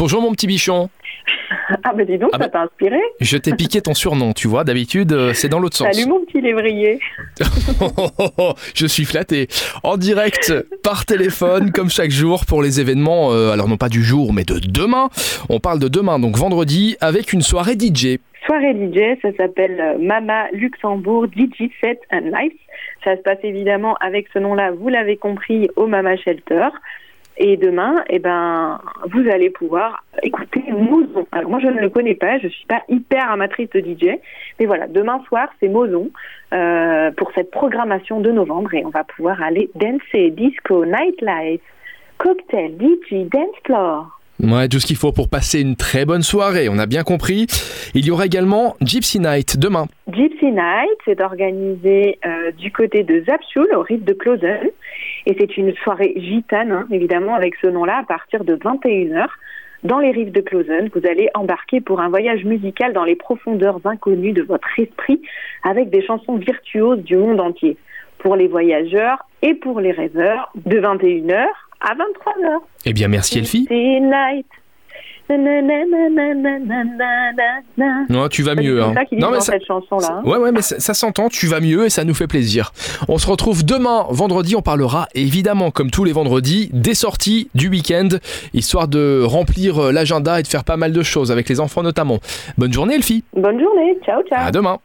Bonjour mon petit bichon. Ah bah dis donc, Ah ça bah- t'a inspiré. Je t'ai piqué ton surnom, tu vois. D'habitude, euh, c'est dans l'autre sens. Salut mon petit lévrier. Je suis flatté. En direct, par téléphone, comme chaque jour, pour les événements, euh, alors non pas du jour, mais de demain. On parle de demain, donc vendredi, avec une soirée DJ. Soirée DJ, ça s'appelle euh, Mama Luxembourg DJ Set and Life. Ça se passe évidemment avec ce nom-là, vous l'avez compris, au Mama Shelter. Et demain, eh ben, vous allez pouvoir écouter Mozon. Alors moi, je ne le connais pas, je suis pas hyper amatrice de DJ, mais voilà, demain soir, c'est Mozon euh, pour cette programmation de novembre et on va pouvoir aller danser, disco, nightlife, cocktail, DJ, dance floor. Ouais, tout ce qu'il faut pour passer une très bonne soirée, on a bien compris. Il y aura également Gypsy Night demain. Gypsy Night est organisé euh, du côté de Zapchul, au rite de Clausen. Et c'est une soirée gitane, hein, évidemment, avec ce nom-là, à partir de 21h. Dans les rives de Clausen, vous allez embarquer pour un voyage musical dans les profondeurs inconnues de votre esprit, avec des chansons virtuoses du monde entier. Pour les voyageurs et pour les rêveurs, de 21h à 23h. Eh bien, merci Elfie. Night. Non, tu vas mieux. C'est hein. dit Non, dans mais ça- cette chanson-là. hein. Ouais, ouais, mais ça, ça s'entend, tu vas mieux et ça nous fait plaisir. On se retrouve demain, vendredi, on parlera évidemment, comme tous les vendredis, des sorties du week-end, histoire de remplir euh, l'agenda et de faire pas mal de choses avec les enfants notamment. Bonne journée, Elfie. Bonne journée. Ciao, ciao. À demain.